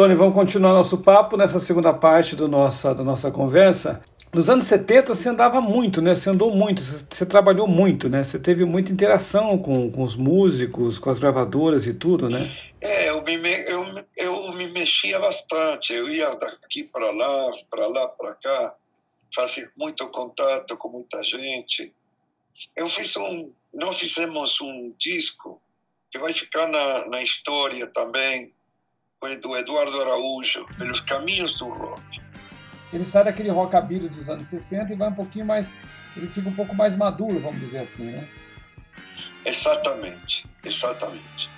Tony, vamos continuar nosso papo nessa segunda parte do nossa, da nossa conversa. Nos anos 70 você andava muito, né? Você andou muito, você, você trabalhou muito, né? Você teve muita interação com, com os músicos, com as gravadoras e tudo, né? É, eu me, eu, eu me mexia bastante. Eu ia daqui para lá, para lá, para cá, fazia muito contato com muita gente. Eu fiz um, nós fizemos um disco que vai ficar na, na história também, do Eduardo Araújo, pelos caminhos do rock. Ele sai daquele rockabilly dos anos 60 e vai um pouquinho mais, ele fica um pouco mais maduro, vamos dizer assim, né? Exatamente, exatamente.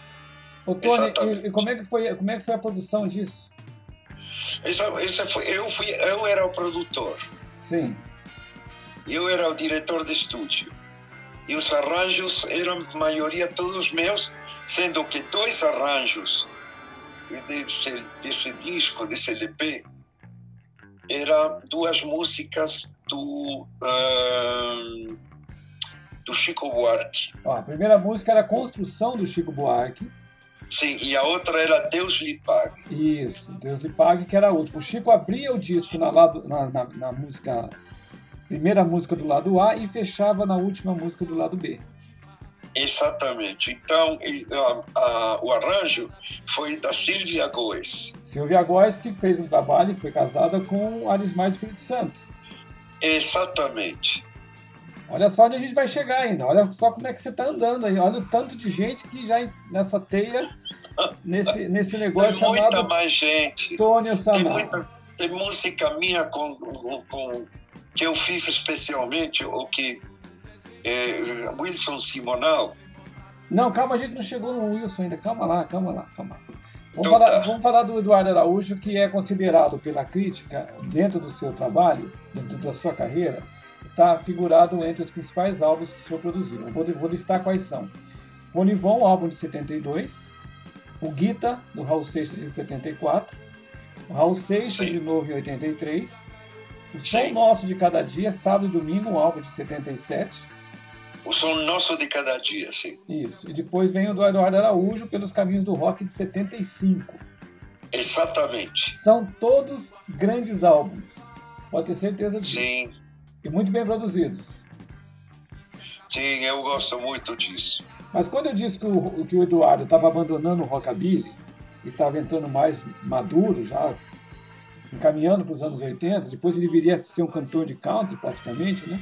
Ô, Tony, exatamente. E, como é que foi, como é que foi a produção disso? Essa, essa foi, eu fui, eu era o produtor. Sim. Eu era o diretor de estúdio. E os arranjos eram maioria todos meus, sendo que dois arranjos desse, desse disco, desse LP, eram duas músicas do, uh, do Chico Buarque. Ó, a primeira música era a Construção do Chico Buarque. Sim, e a outra era Deus lhe pague. Isso, Deus lhe pague, que era a última. O Chico abria o disco na, lado, na, na, na música, primeira música do lado A e fechava na última música do lado B. Exatamente. Então, a, a, o arranjo foi da Silvia Góes. Silvia Góes que fez um trabalho e foi casada com Arismar Espírito Santo. Exatamente. Olha só onde a gente vai chegar ainda. Olha só como é que você está andando aí. Olha o tanto de gente que já nessa teia, nesse, nesse negócio tem chamado. Muita mais gente. Tônio Sanar. Tem, muita, tem música minha com, com, com, que eu fiz especialmente, o que é, Wilson Simonal. Não, calma, a gente não chegou no Wilson ainda. Calma lá, calma lá, calma. Vamos, então, falar, tá. vamos falar do Eduardo Araújo, que é considerado pela crítica, dentro do seu trabalho, dentro da sua carreira, está figurado entre os principais álbuns que o senhor produziu. Eu vou, vou listar quais são. Ronivon, álbum de 72. O Guita, do Raul Seixas, em 74. O Raul Seixas, Sim. de novo, em 83. O Som Nosso de Cada Dia, sábado e domingo, um álbum de 77. O Som Nosso de Cada Dia, sim. Isso. E depois vem o do Eduardo Araújo, Pelos Caminhos do Rock, de 75. Exatamente. São todos grandes álbuns. Pode ter certeza disso. Sim. E muito bem produzidos. Sim, eu gosto muito disso. Mas quando eu disse que o, que o Eduardo estava abandonando o rockabilly e estava entrando mais maduro já, encaminhando para os anos 80, depois ele viria a ser um cantor de country praticamente, né?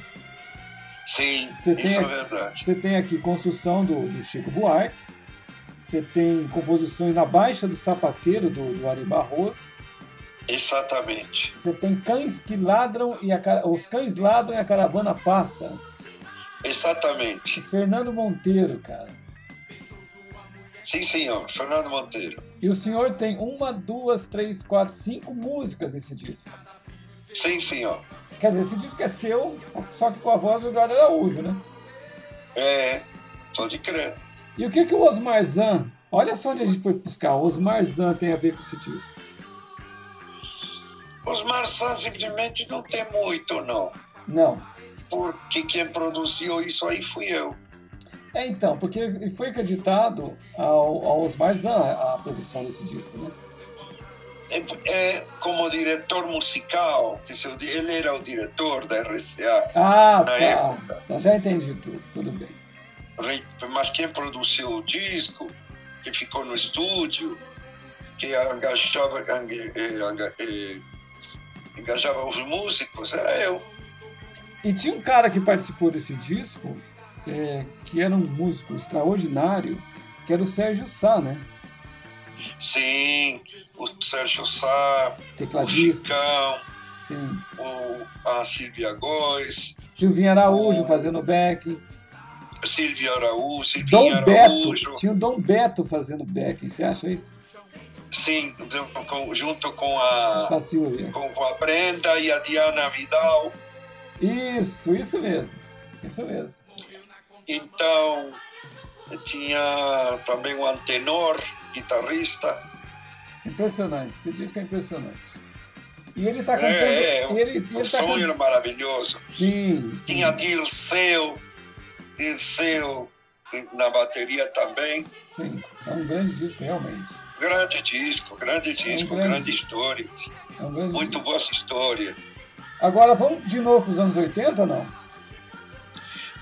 Sim, você isso é verdade. Você tem aqui construção do, do, Chico Buarque, você tem composições na Baixa do Sapateiro, do, do Ari Barroso, Exatamente. Você tem cães que ladram e a, os cães ladram e a caravana passa. Exatamente. Fernando Monteiro, cara. Sim, senhor, Fernando Monteiro. E o senhor tem uma, duas, três, quatro, cinco músicas nesse disco. Sim, senhor. Quer dizer, esse disco é seu, só que com a voz do Eduardo Araújo, né? É, pode crer. E o que, que o Osmar Zan, olha só onde a gente foi buscar, o Osmar Zan tem a ver com esse disco? Os Marçãs simplesmente não tem muito, não. Não. Porque quem produziu isso aí fui eu. É, então, porque foi acreditado ao, ao Osmar Zan a produção desse disco, né? É, é, como diretor musical, ele era o diretor da RCA ah, tá. época. Então já entendi tudo, tudo bem. Mas quem produziu o disco, que ficou no estúdio, que engajava, engajava os músicos, era eu. E tinha um cara que participou desse disco, é, que era um músico extraordinário, que era o Sérgio Sá, né? Sim, o Sérgio Sá, Tecladista. o Chicão, Sim. O, a Silvia Góes. Silvinha Araújo o, fazendo back. Silvia Araújo, Silvinha Dom Araújo. Beto, tinha o Dom Beto fazendo back, você acha isso? Sim, junto com a, com a Silvia. Com, com a Brenda e a Diana Vidal. Isso, isso mesmo. Isso mesmo. Então, tinha também um antenor, guitarrista. Impressionante, diz que é impressionante. E ele está cantando. É, ele, ele o tá som cantando... maravilhoso. Sim, sim. Tinha Dirceu, Dirceu na bateria também. Sim, é um grande disco, realmente. Grande disco, grande disco, é um grande, grande história. É um grande Muito disco. boa história. Agora vamos de novo para os anos 80 não?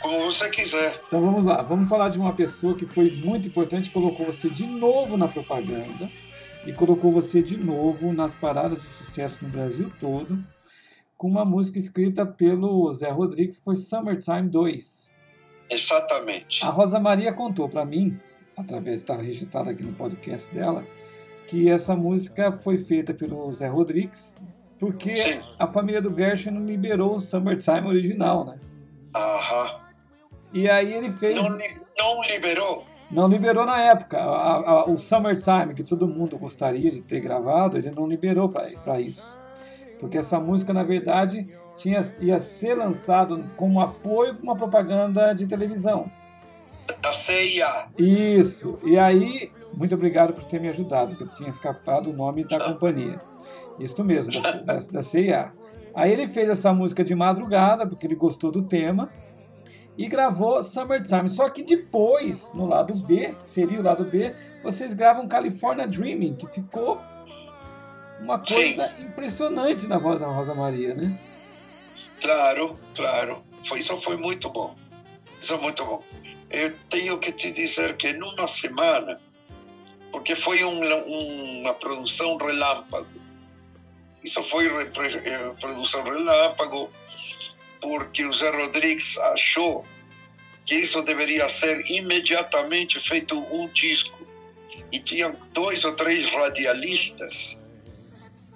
Como você quiser. Então vamos lá, vamos falar de uma pessoa que foi muito importante, colocou você de novo na propaganda e colocou você de novo nas paradas de sucesso no Brasil todo, com uma música escrita pelo Zé Rodrigues, que foi Summertime 2. Exatamente. A Rosa Maria contou para mim, através está registrado aqui no podcast dela, que essa música foi feita pelo Zé Rodrigues, porque Sim. a família do Gershwin não liberou o Summertime original, né? Aham. E aí ele fez. Não, não liberou? Não liberou na época. A, a, o Summertime, que todo mundo gostaria de ter gravado, ele não liberou para isso. Porque essa música, na verdade, tinha, ia ser lançado como apoio para uma propaganda de televisão. Da CIA. Isso. E aí, muito obrigado por ter me ajudado, porque eu tinha escapado o nome da companhia. Isso mesmo, da, da, da CIA. Aí ele fez essa música de madrugada, porque ele gostou do tema, e gravou Summertime. Só que depois, no lado B, que seria o lado B, vocês gravam California Dreaming, que ficou uma coisa Sim. impressionante na voz da Rosa Maria, né? Claro, claro. Foi, isso foi muito bom. Isso é muito bom. Eu tenho que te dizer que numa semana, porque foi um, uma produção relâmpago, isso foi eh, produção relâmpago, porque o Zé Rodrigues achou que isso deveria ser imediatamente feito um disco. E tinham dois ou três radialistas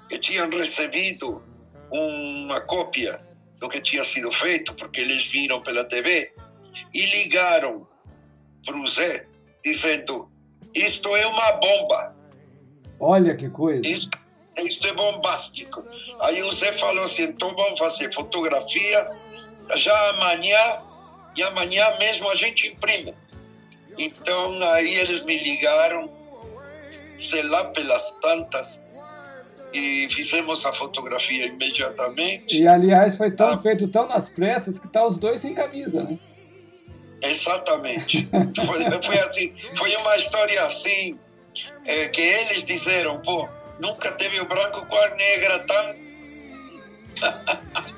que tinham recebido uma cópia do que tinha sido feito, porque eles viram pela TV, e ligaram para o Zé dizendo: Isto é uma bomba. Olha que coisa. Isto, isto é bombástico. Aí o Zé falou assim: então vamos fazer fotografia já amanhã, e amanhã mesmo a gente imprime. Então aí eles me ligaram, sei lá, pelas tantas, e fizemos a fotografia imediatamente. E aliás, foi tão ah, feito tão nas pressas que tá os dois sem camisa, né? Exatamente. foi, foi, assim, foi uma história assim, é, que eles disseram, pô, nunca teve o branco com a negra tão.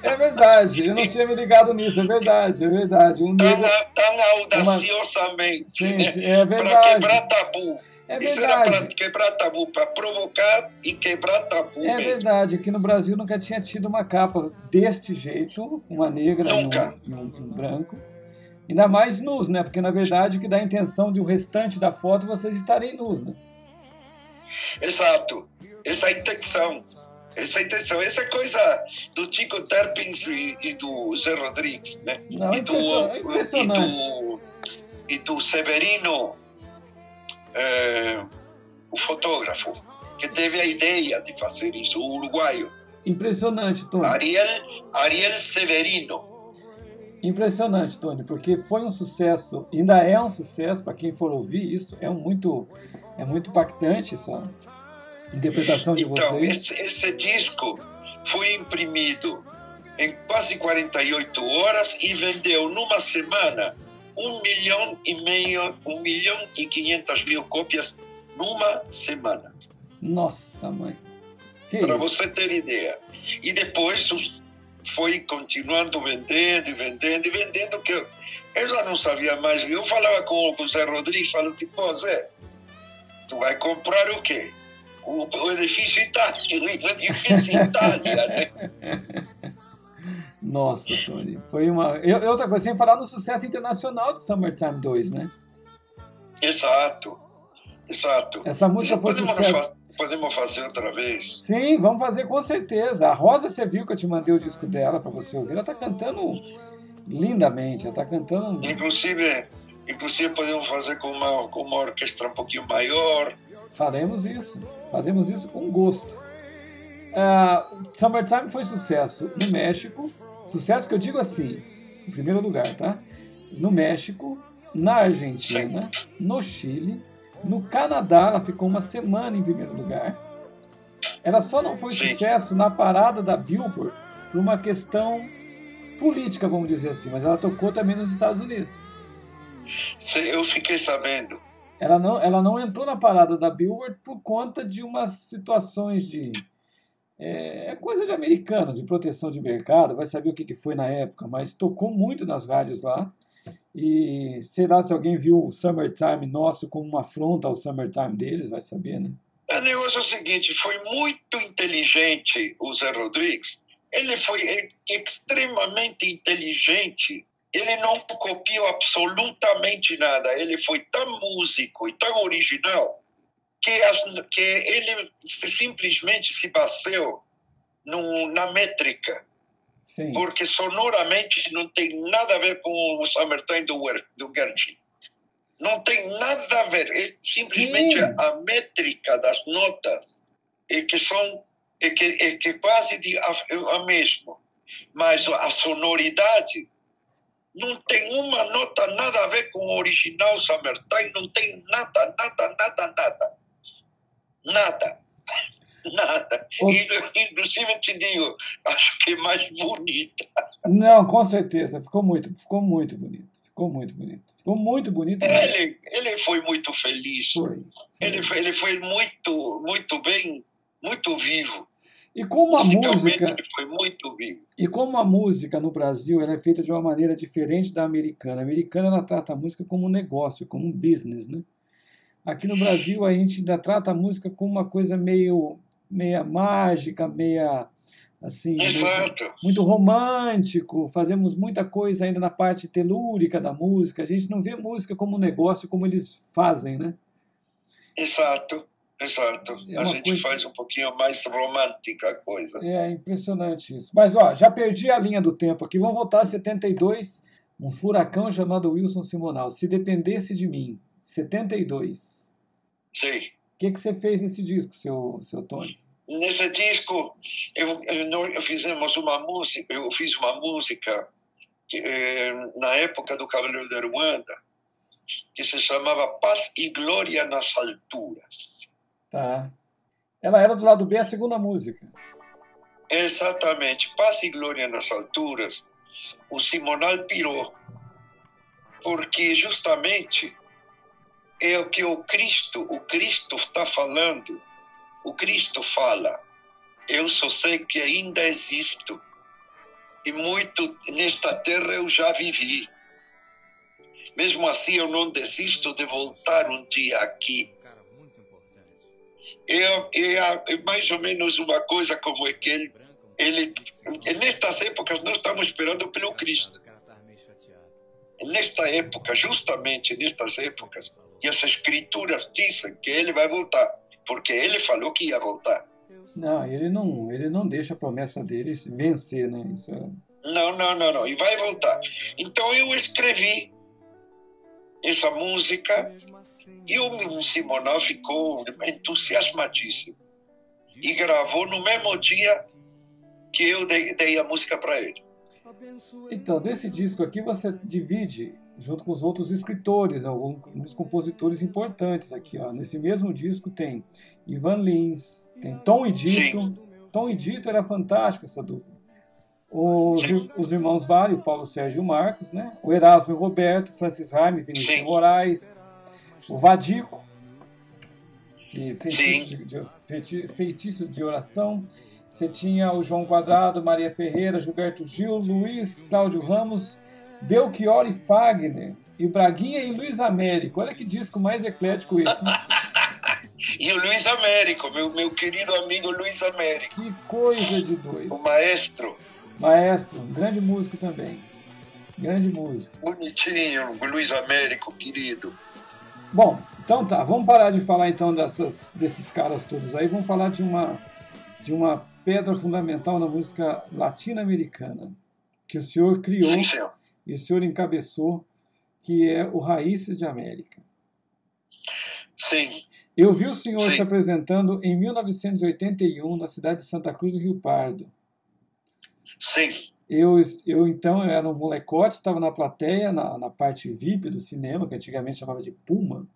É verdade, eu não tinha me ligado nisso, é verdade, é verdade. Um tão, negro... tão audaciosamente, uma... Sim, né? é verdade. Para quebrar tabu. É Isso verdade. era para quebrar tabu, para provocar e quebrar tabu. É mesmo. verdade, aqui no Brasil nunca tinha tido uma capa deste jeito, uma negra e um, um, um branco. Ainda mais nus, né? Porque na verdade o que dá a intenção de o restante da foto vocês estarem nus, né? Exato. Essa é intenção. Essa é intenção. Essa coisa do Tico Terpins e, e do Zé Rodrigues, né? Não, e, do, impressionante. E do, e do Severino, é, o fotógrafo, que teve a ideia de fazer isso, o uruguaio. Impressionante, Tony. Ariel, Ariel Severino. Impressionante, Tony, porque foi um sucesso, ainda é um sucesso para quem for ouvir isso, é um muito, é muito impactante essa interpretação de então, vocês. Esse, esse disco foi imprimido em quase 48 horas e vendeu numa semana um milhão e meio, um milhão e quinhentas mil cópias numa semana. Nossa, mãe. Para você ter ideia. E depois foi continuando vendendo e vendendo e vendendo, que eu, eu já não sabia mais. Eu falava com o Zé Rodrigues, falava assim, pô, Zé, tu vai comprar o quê? O, o edifício Itália, o edifício Itália, né? Nossa, Tony, foi uma... E outra coisa, sem falar no sucesso internacional de Summertime 2, né? Exato, exato. Essa música foi sucesso. Podemos fazer outra vez? Sim, vamos fazer com certeza. A Rosa, você viu que eu te mandei o disco dela para você ouvir. Ela está cantando lindamente, ela está cantando. Inclusive, inclusive podemos fazer com uma, com uma orquestra um pouquinho maior. Faremos isso, faremos isso com gosto. Uh, Summertime foi sucesso no México, sucesso que eu digo assim, em primeiro lugar, tá? No México, na Argentina, Sim. no Chile, no Canadá, ela ficou uma semana em primeiro lugar. Ela só não foi Sim. sucesso na parada da Billboard por uma questão política, vamos dizer assim, mas ela tocou também nos Estados Unidos. Eu fiquei sabendo. ela não, ela não entrou na parada da Billboard por conta de umas situações de. É, é coisa de americano, de proteção de mercado, vai saber o que, que foi na época, mas tocou muito nas rádios lá. E sei lá se alguém viu o Summertime nosso como uma afronta ao Summertime deles, vai saber, né? O negócio é o seguinte: foi muito inteligente o Zé Rodrigues. Ele foi extremamente inteligente ele não copiou absolutamente nada. Ele foi tão músico e tão original que, as, que ele simplesmente se baseou no, na métrica. Sim. Porque sonoramente não tem nada a ver com o Summertime do, do Gershwin. Não tem nada a ver. É simplesmente Sim. a métrica das notas é que são é que, é que quase de, a, a mesma. Mas a sonoridade não tem uma nota nada a ver com o original Summertime, não tem nada, nada, nada, nada. Nada. Nada. O... Inclusive, te digo, acho que é mais bonita. Não, com certeza. Ficou muito, ficou muito bonito. Ficou muito bonito. Ficou muito bonito. Ele, ele foi muito feliz. Foi. Ele, foi, ele foi muito, muito bem, muito vivo. E como a música foi muito vivo. E como a música no Brasil ela é feita de uma maneira diferente da americana. A americana ela trata a música como um negócio, como um business, né? Aqui no Brasil a gente ainda trata a música como uma coisa meio meia mágica, meia assim, muito, muito romântico. Fazemos muita coisa ainda na parte telúrica da música. A gente não vê música como um negócio como eles fazem, né? Exato. Exato. É a gente coisa... faz um pouquinho mais romântica a coisa. É impressionante isso. Mas, ó, já perdi a linha do tempo aqui. Vamos voltar a 72. Um furacão chamado Wilson Simonal. Se dependesse de mim. 72. Sim. O que, que você fez nesse disco, seu, seu Tony? Nesse disco, eu, eu, fizemos uma música, eu fiz uma música que, eh, na época do Cavaleiro da Ruanda, que se chamava Paz e Glória nas Alturas. Tá. Ela era do lado B a segunda música. Exatamente. Paz e glória nas alturas. O Simonal pirou. Porque justamente é o que o Cristo, o Cristo está falando. O Cristo fala: Eu só sei que ainda existo. E muito nesta terra eu já vivi. Mesmo assim, eu não desisto de voltar um dia aqui é, é, é mais ou menos uma coisa como aquele. Ele, nestas épocas, nós estamos esperando pelo Cristo. Nesta época, justamente nestas épocas, e as escrituras dizem que ele vai voltar, porque ele falou que ia voltar. Não, ele não, ele não deixa a promessa dele vencer, né? Isso é... Não, não, não, não. E vai voltar. Então eu escrevi essa música e o Simonal ficou entusiasmadíssimo e gravou no mesmo dia que eu dei, dei a música para ele. Então, desse disco aqui você divide junto com os outros escritores, alguns compositores importantes aqui. Ó. Nesse mesmo disco tem Ivan Lins, tem Tom e Dito. Sim. Tom e Dito era fantástico essa dupla. Os, os irmãos Vale, o Paulo Sérgio e o Marcos, né? O Erasmo e o Roberto, Francis Raime, Vinícius Sim. Moraes, o Vadico, que feitiço de, feitiço de oração. Você tinha o João Quadrado, Maria Ferreira, Gilberto Gil, Luiz Cláudio Ramos, Belchior e Fagner, e Braguinha e Luiz Américo. Olha que disco mais eclético esse. Né? e o Luiz Américo, meu, meu querido amigo Luiz Américo. Que coisa de doido. O maestro. Maestro, um grande músico também. Grande músico. Bonitinho, Luiz Américo, querido. Bom, então tá, vamos parar de falar então dessas, desses caras todos aí, vamos falar de uma, de uma pedra fundamental na música latino-americana, que o senhor criou Sim, e o senhor encabeçou, que é o Raízes de América. Sim. Eu vi o senhor Sim. se apresentando em 1981 na cidade de Santa Cruz do Rio Pardo. Sim. Eu, eu então eu era um molecote, estava na plateia, na, na parte VIP do cinema, que antigamente chamava de Puma.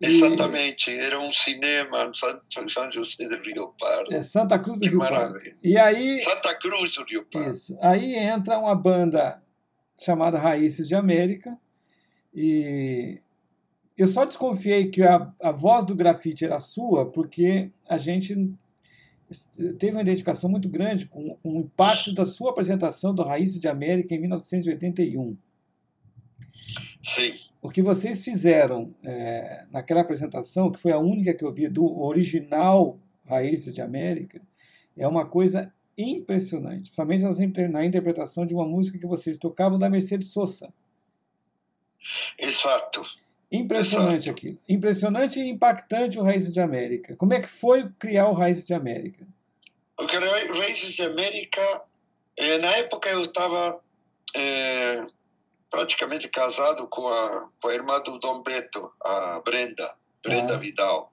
Exatamente, era um cinema em São José do Rio Pardo. É Santa Cruz do que Rio maravilha. Pardo. E aí, Santa Cruz do Rio Pardo. Isso. Aí entra uma banda chamada Raízes de América e eu só desconfiei que a, a voz do grafite era sua porque a gente teve uma identificação muito grande com, com o impacto da sua apresentação do Raízes de América em 1981. Sim. O que vocês fizeram é, naquela apresentação, que foi a única que eu vi do original Raízes de América, é uma coisa impressionante, principalmente na interpretação de uma música que vocês tocavam da Mercedes Sosa. Exato. Impressionante aquilo. Impressionante e impactante o Raízes de América. Como é que foi criar o Raízes de América? O Raízes de América, eh, na época eu estava eh, praticamente casado com a, com a irmã do Dom Beto, a Brenda, Brenda ah. Vidal.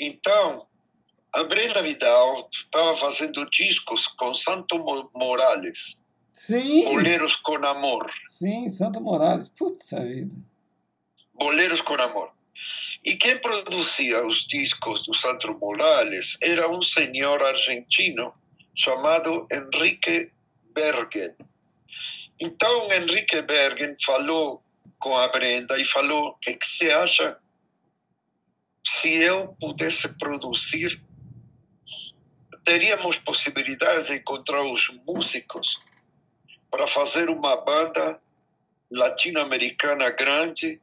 Então, a Brenda Vidal estava fazendo discos com Santo Morales. Sim. Boleros com Amor. Sim, Santo Morales. Putz vida. Boleros com Amor. E quem produzia os discos do Santo Morales era um senhor argentino chamado Enrique Bergen. Então, Enrique Bergen falou com a Brenda e falou: o que, que você acha se eu pudesse produzir teríamos possibilidade de encontrar os músicos para fazer uma banda latino-americana grande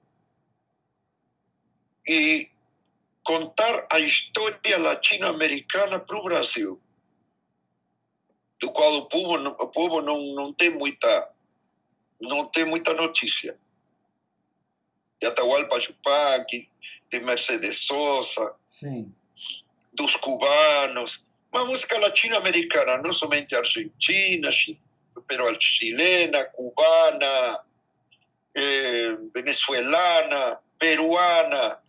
e contar a história latino-americana para o Brasil, do qual o povo, o povo não, não tem muita não tem muita notícia. De Atahualpa Yupanqui, de Mercedes Sosa, Sim. dos cubanos, uma música latino-americana, não somente argentina, pero chilena, cubana, eh, venezuelana, peruana,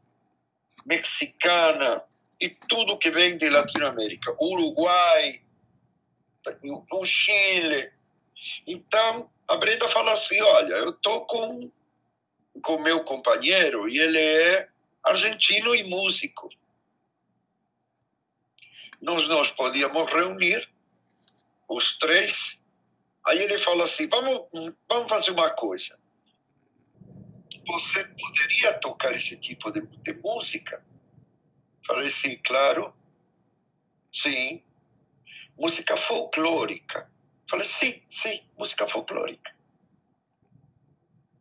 mexicana e tudo que vem de Latinoamérica, Uruguai, o Chile. Então, a Brenda fala assim: olha, eu estou com com meu companheiro e ele é argentino e músico nós nós podíamos reunir os três. Aí ele falou assim: vamos, vamos fazer uma coisa. Você poderia tocar esse tipo de, de música? Falei, sim, claro. Sim. Música folclórica. Falei, sim, sim, música folclórica.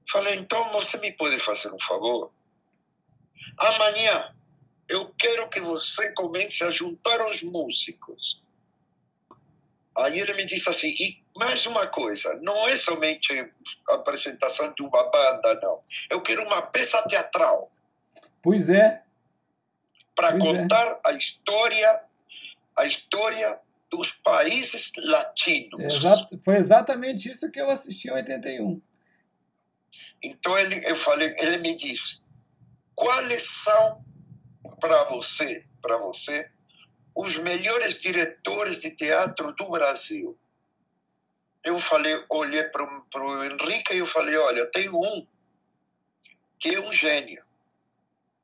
Falei, então você me pode fazer um favor? Amanhã eu quero que você comece a juntar os músicos. Aí ele me disse assim, e mais uma coisa, não é somente a apresentação de uma banda, não. Eu quero uma peça teatral. Pois é. Para é. contar é. a história, a história dos países latinos. Exato, foi exatamente isso que eu assisti em 81. Então ele, eu falei, ele me disse, quais são para você, para você, os melhores diretores de teatro do Brasil. Eu falei, olhei para o Henrique e eu falei, olha, tem um que é um gênio,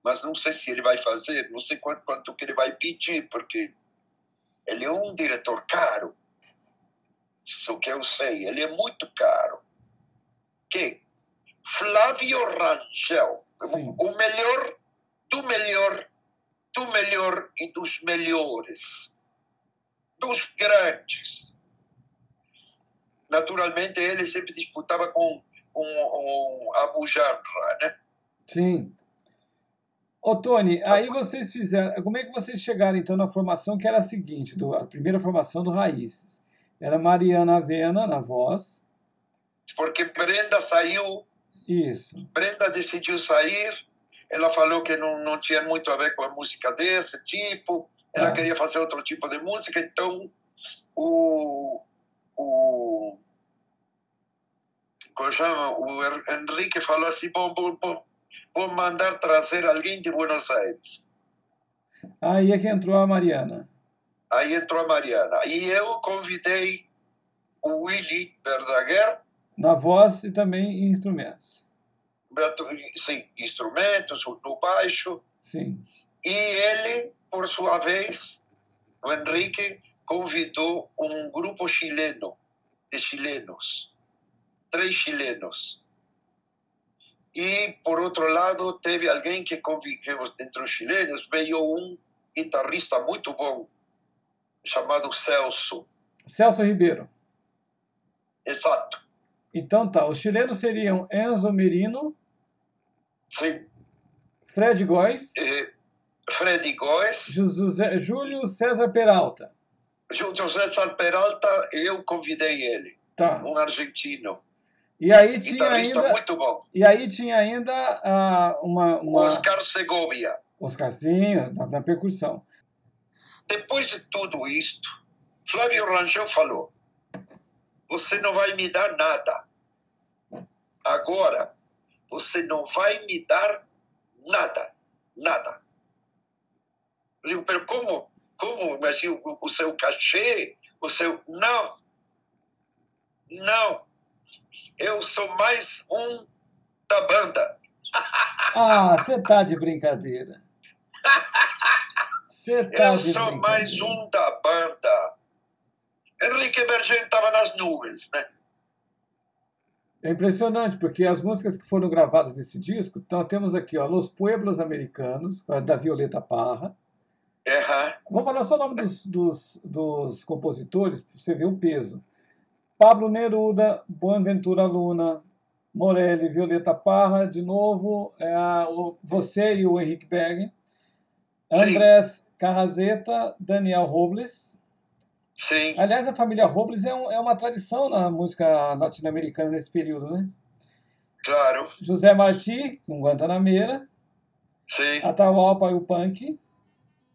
mas não sei se ele vai fazer, não sei quanto, quanto que ele vai pedir, porque ele é um diretor caro. Isso que eu sei, ele é muito caro. Que Flávio Rangel, Sim. o melhor do melhor do melhor e dos melhores, dos grandes. Naturalmente, ele sempre disputava com, com, com Abu Janra, né? Sim. Ô, Tony, aí vocês fizeram. Como é que vocês chegaram então na formação que era a seguinte, do, a primeira formação do Raízes? Era Mariana Avena na voz. Porque Brenda saiu. Isso. Brenda decidiu sair ela falou que não, não tinha muito a ver com a música desse tipo, ela ah. queria fazer outro tipo de música, então o, o como chama? O Henrique falou assim, bom, bom, bom, vou mandar trazer alguém de Buenos Aires. Aí é que entrou a Mariana. Aí entrou a Mariana. E eu convidei o Willy Verdaguer. Na voz e também em instrumentos sim, instrumentos, no baixo. Sim. E ele, por sua vez, o Henrique, convidou um grupo chileno, de chilenos, três chilenos. E, por outro lado, teve alguém que conviveu entre os chilenos, veio um guitarrista muito bom, chamado Celso. Celso Ribeiro. Exato. Então tá, os chilenos seriam Enzo Merino. Sim. Fred Góes. Eh, Fred Góes. José, Júlio César Peralta. Júlio César Peralta, eu convidei ele. Tá. Um argentino. E aí tinha ainda. muito bom. E aí tinha ainda uh, uma, uma. Oscar Segovia. Oscarzinho, na, na percussão. Depois de tudo isto, Flávio Rangel falou: Você não vai me dar nada. Agora, você não vai me dar nada. Nada. Eu digo, pero como? Como? Mas o, o seu cachê? O seu. Não. Não. Eu sou mais um da banda. Ah, você tá de brincadeira. Você tá Eu sou mais um da banda. Henrique Bergen estava nas nuvens, né? É impressionante, porque as músicas que foram gravadas nesse disco, então temos aqui, ó, Los Pueblos Americanos, da Violeta Parra. Uhum. Vamos falar só o nome dos, dos, dos compositores, para você ver o peso. Pablo Neruda, Boaventura Luna, Morelli, Violeta Parra, de novo, é a, o, você e o Henrique Berg, Andrés Carrazeta, Daniel Robles. Sim. Aliás, a família Robles é, um, é uma tradição na música latino-americana nesse período, né? Claro. José Martí, com Guantanameira. Sim. Atahualpa e o Punk.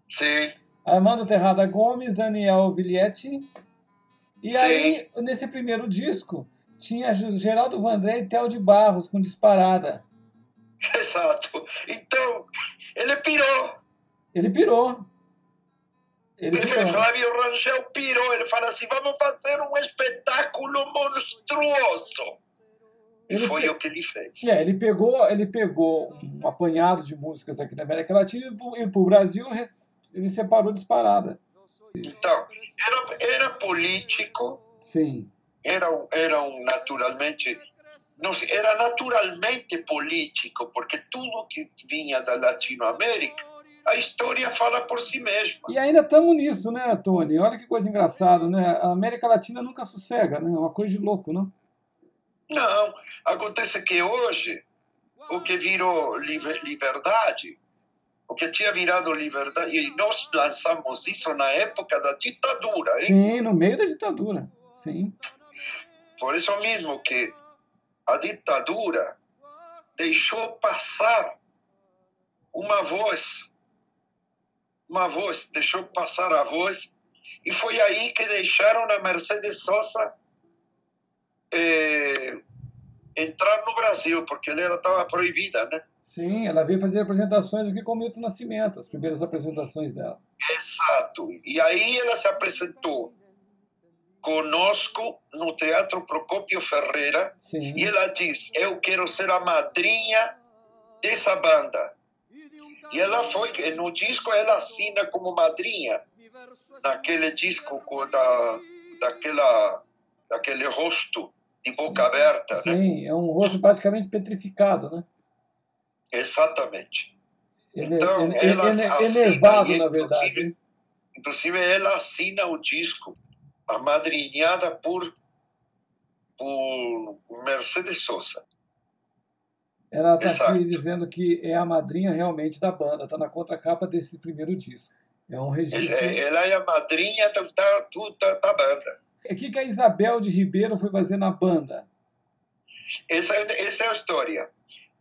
Sim. Armando Terrada Gomes, Daniel Viglietti. E Sim. aí, nesse primeiro disco, tinha Geraldo Vandré e Theo de Barros com disparada. Exato. Então, ele pirou. Ele pirou. Ele pirou. Flávio Rangel pirou. Ele fala assim: vamos fazer um espetáculo monstruoso. E foi pe... o que ele fez. É, ele pegou, ele pegou um apanhado de músicas aqui na América Latina e para o Brasil ele separou disparada. Então, era, era político. Sim. Era, era um naturalmente. Não, era naturalmente político, porque tudo que vinha da Latinoamérica, a história fala por si mesma. E ainda estamos nisso, né, Tony? Olha que coisa engraçada, né? A América Latina nunca sossega, né? É uma coisa de louco, não? Não. Acontece que hoje, o que virou liberdade o que tinha virado liberdade, e nós lançamos isso na época da ditadura. Hein? Sim, no meio da ditadura, sim. Por isso mesmo que a ditadura deixou passar uma voz, uma voz, deixou passar a voz, e foi aí que deixaram a Mercedes Sosa eh, entrar no Brasil, porque ela estava proibida, né? Sim, ela veio fazer apresentações aqui com o Milton Nascimento, as primeiras apresentações dela. Exato. E aí ela se apresentou conosco no Teatro Procópio Ferreira Sim. e ela diz: Eu quero ser a madrinha dessa banda. E ela foi, no disco ela assina como madrinha, naquele disco da, daquela, daquele rosto de boca Sim. aberta. Né? Sim, né? é um rosto praticamente petrificado, né? Exatamente. Ele, então, ele, ela ele, enervado, na verdade. Inclusive, inclusive, ela assina o disco, amadrinhada por, por Mercedes Sosa. Ela está aqui dizendo que é a madrinha realmente da banda, está na contracapa desse primeiro disco. É um registro. Ela é a madrinha da, da, da banda. O que, que a Isabel de Ribeiro foi fazer na banda? Essa, essa é a história.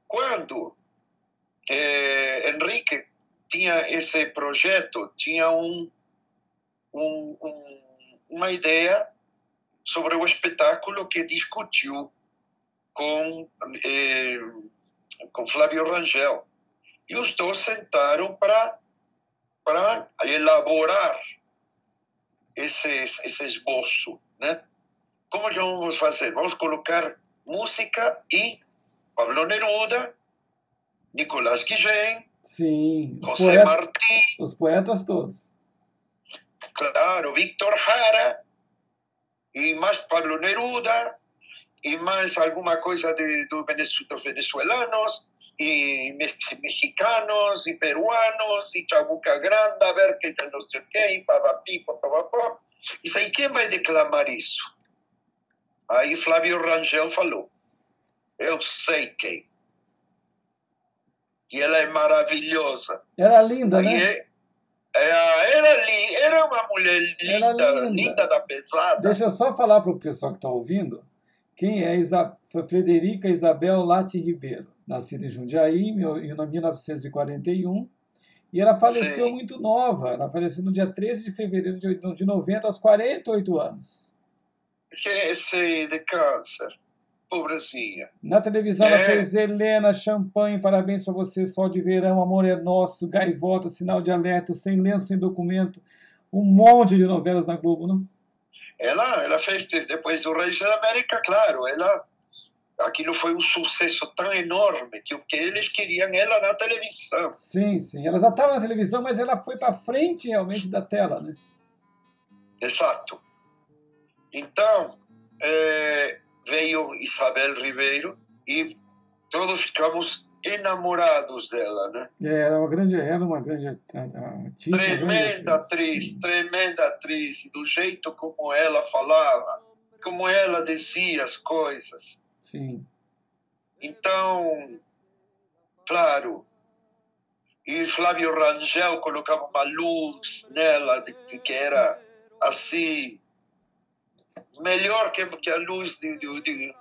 Quando eh, Henrique tinha esse projeto, tinha um, um, um, uma ideia sobre o espetáculo que discutiu com, eh, com Flávio Rangel. E os dois sentaram para elaborar esse, esse esboço, né? Como vamos fazer? Vamos colocar música e Pablo Neruda Nicolás Guillén, Sim, José poetas, Martí, os poetas todos. Claro, Víctor Jara, y más Pablo Neruda, e mais alguma coisa de, do dos venezuelanos, e mexicanos, e peruanos, e Chabuca Grande, a ver que não sei o quê, e papapi, papapá. E sei quem vai declamar isso? Aí Flávio Rangel falou, eu sei quem. E ela é maravilhosa. Era linda, né? É, é, era, era uma mulher linda, linda, linda. da pesada. Deixa eu só falar para o pessoal que está ouvindo quem é Isa, Frederica Isabel Lati Ribeiro, nascida em Jundiaí em 1941, e ela faleceu Sim. muito nova. Ela faleceu no dia 13 de fevereiro de 90, aos 48 anos. É esse de câncer Na televisão é. ela fez Helena, Champanhe, Parabéns para você, Sol de Verão, Amor é Nosso, Gaivota, Sinal de Alerta, Sem Lenço, Sem Documento. Um monte de novelas na Globo, não? Ela, ela fez, depois do Reis da América, claro, ela aquilo foi um sucesso tão enorme que, que eles queriam ela na televisão. Sim, sim. Ela já estava na televisão, mas ela foi para frente realmente da tela, né? Exato. Então, é, veio Isabel Ribeiro e todos ficamos enamorados dela, né? É, era uma grande, era uma grande artista. Tremenda grande atriz, tremenda atriz, do jeito como ela falava, como ela dizia as coisas. Sim. Então, claro, e Flávio Rangel colocava uma luz nela que era assim melhor que, que a luz de, de,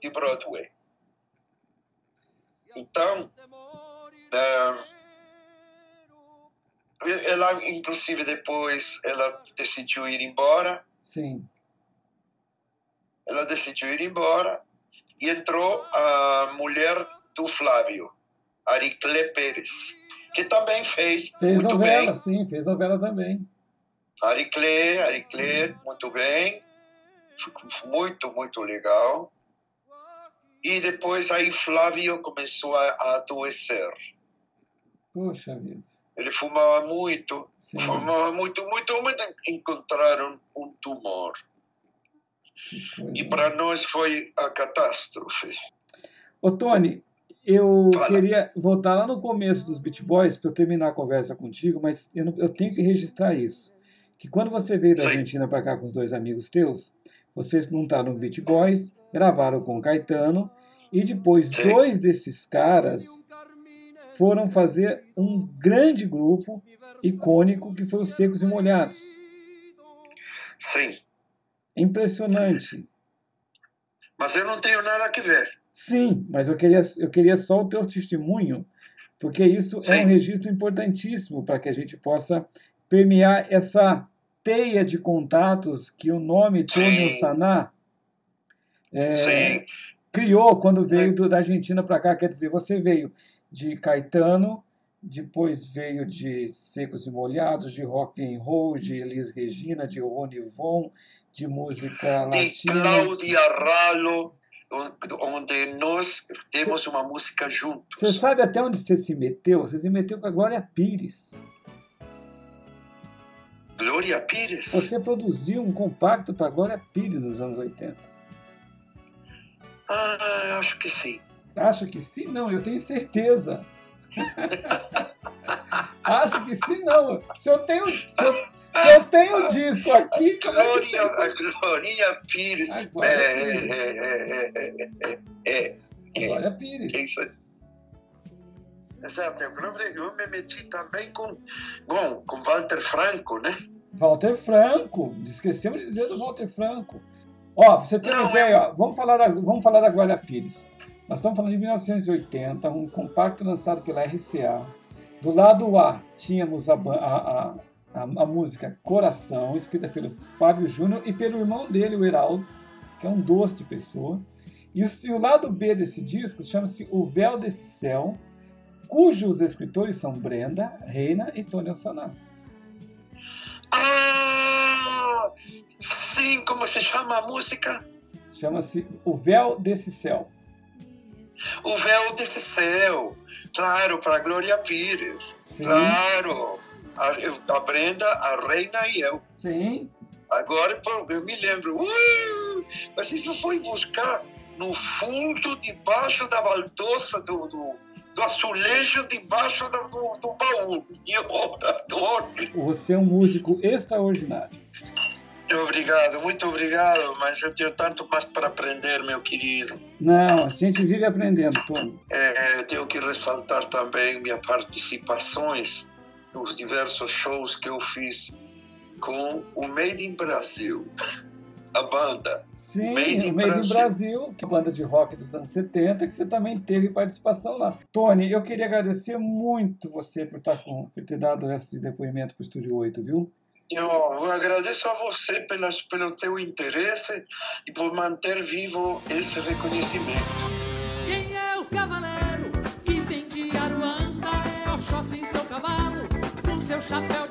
de Broadway. Então, uh, ela, inclusive, depois, ela decidiu ir embora. Sim. Ela decidiu ir embora e entrou a mulher do Flávio, Aricle Pérez, que também fez, fez muito novela, bem. sim, fez novela também. Aricle, Aricle, muito bem muito, muito legal. E depois aí Flávio começou a, adoecer. Puxa vida. Ele fumava muito, Sim. fumava muito, muito, muito. Encontraram um tumor. E para nós foi a catástrofe. Ô, Tony, eu Fala. queria voltar lá no começo dos Beat Boys para eu terminar a conversa contigo, mas eu, não, eu, tenho que registrar isso. Que quando você veio da Sim. Argentina para cá com os dois amigos teus, vocês montaram o Beat Boys, gravaram com Caetano, e depois dois desses caras foram fazer um grande grupo icônico que foi os Secos e Molhados. Sim. Impressionante. Mas eu não tenho nada a ver. Sim, mas eu queria, eu queria só o teu testemunho, porque isso Sim. é um registro importantíssimo para que a gente possa permear essa teia de contatos que o nome Tônio Saná é, criou quando veio do, da Argentina para cá. Quer dizer, você veio de Caetano, depois veio de Secos e Molhados, de rock and roll, de Elis Regina, de Rony Von, de música de latina. Cláudia Ralo, onde nós temos uma música juntos. Você sabe até onde você se meteu? Você se meteu com a Glória Pires. Glória Pires? Você produziu um compacto para Glória Pires nos anos 80. Ah, acho que sim. Acho que sim? Não, eu tenho certeza. acho que sim, não. Se eu tenho. Se eu, se eu tenho o disco aqui. Glória, a Glória Pires. A Glória é, Pires. É, é, é, é, é, é. Glória Pires. Isso. Exato, eu me meti também com, bom, com Walter Franco, né? Walter Franco, esquecemos de dizer do Walter Franco. Ó, você tem uma ideia, ó, vamos, falar da, vamos falar da Glória Pires. Nós estamos falando de 1980, um compacto lançado pela RCA. Do lado A, tínhamos a, a, a, a música Coração, escrita pelo Fábio Júnior e pelo irmão dele, o Heraldo, que é um doce de pessoa. E o lado B desse disco chama-se O Véu desse Céu, cujos escritores são Brenda, Reina e Tony Saná. Ah, sim, como se chama a música? Chama-se O Véu desse Céu. O Véu desse Céu, claro, para Glória Pires, sim. claro. A, a, Brenda, a Reina e eu. Sim. Agora eu me lembro. Uh! Mas isso foi buscar no fundo, debaixo da baldoça do, do, do azulejo, debaixo do, do, do baú de orador. Você é um músico extraordinário. Obrigado, muito obrigado, mas eu tenho tanto mais para aprender, meu querido. Não, a gente vive aprendendo, Tony. É, tenho que ressaltar também minhas participações nos diversos shows que eu fiz com o Made in Brasil, a banda. Sim, Made in o Made Brasil. in Brasil, que é a banda de rock dos anos 70, que você também teve participação lá. Tony, eu queria agradecer muito você por, estar com, por ter dado esse depoimento para o Estúdio 8, viu? Eu agradeço a você pela, pelo teu interesse e por manter vivo esse reconhecimento. Quem é o cavaleiro que vem de Aruanda? É Oxóssi, seu cavalo, com seu chapéu.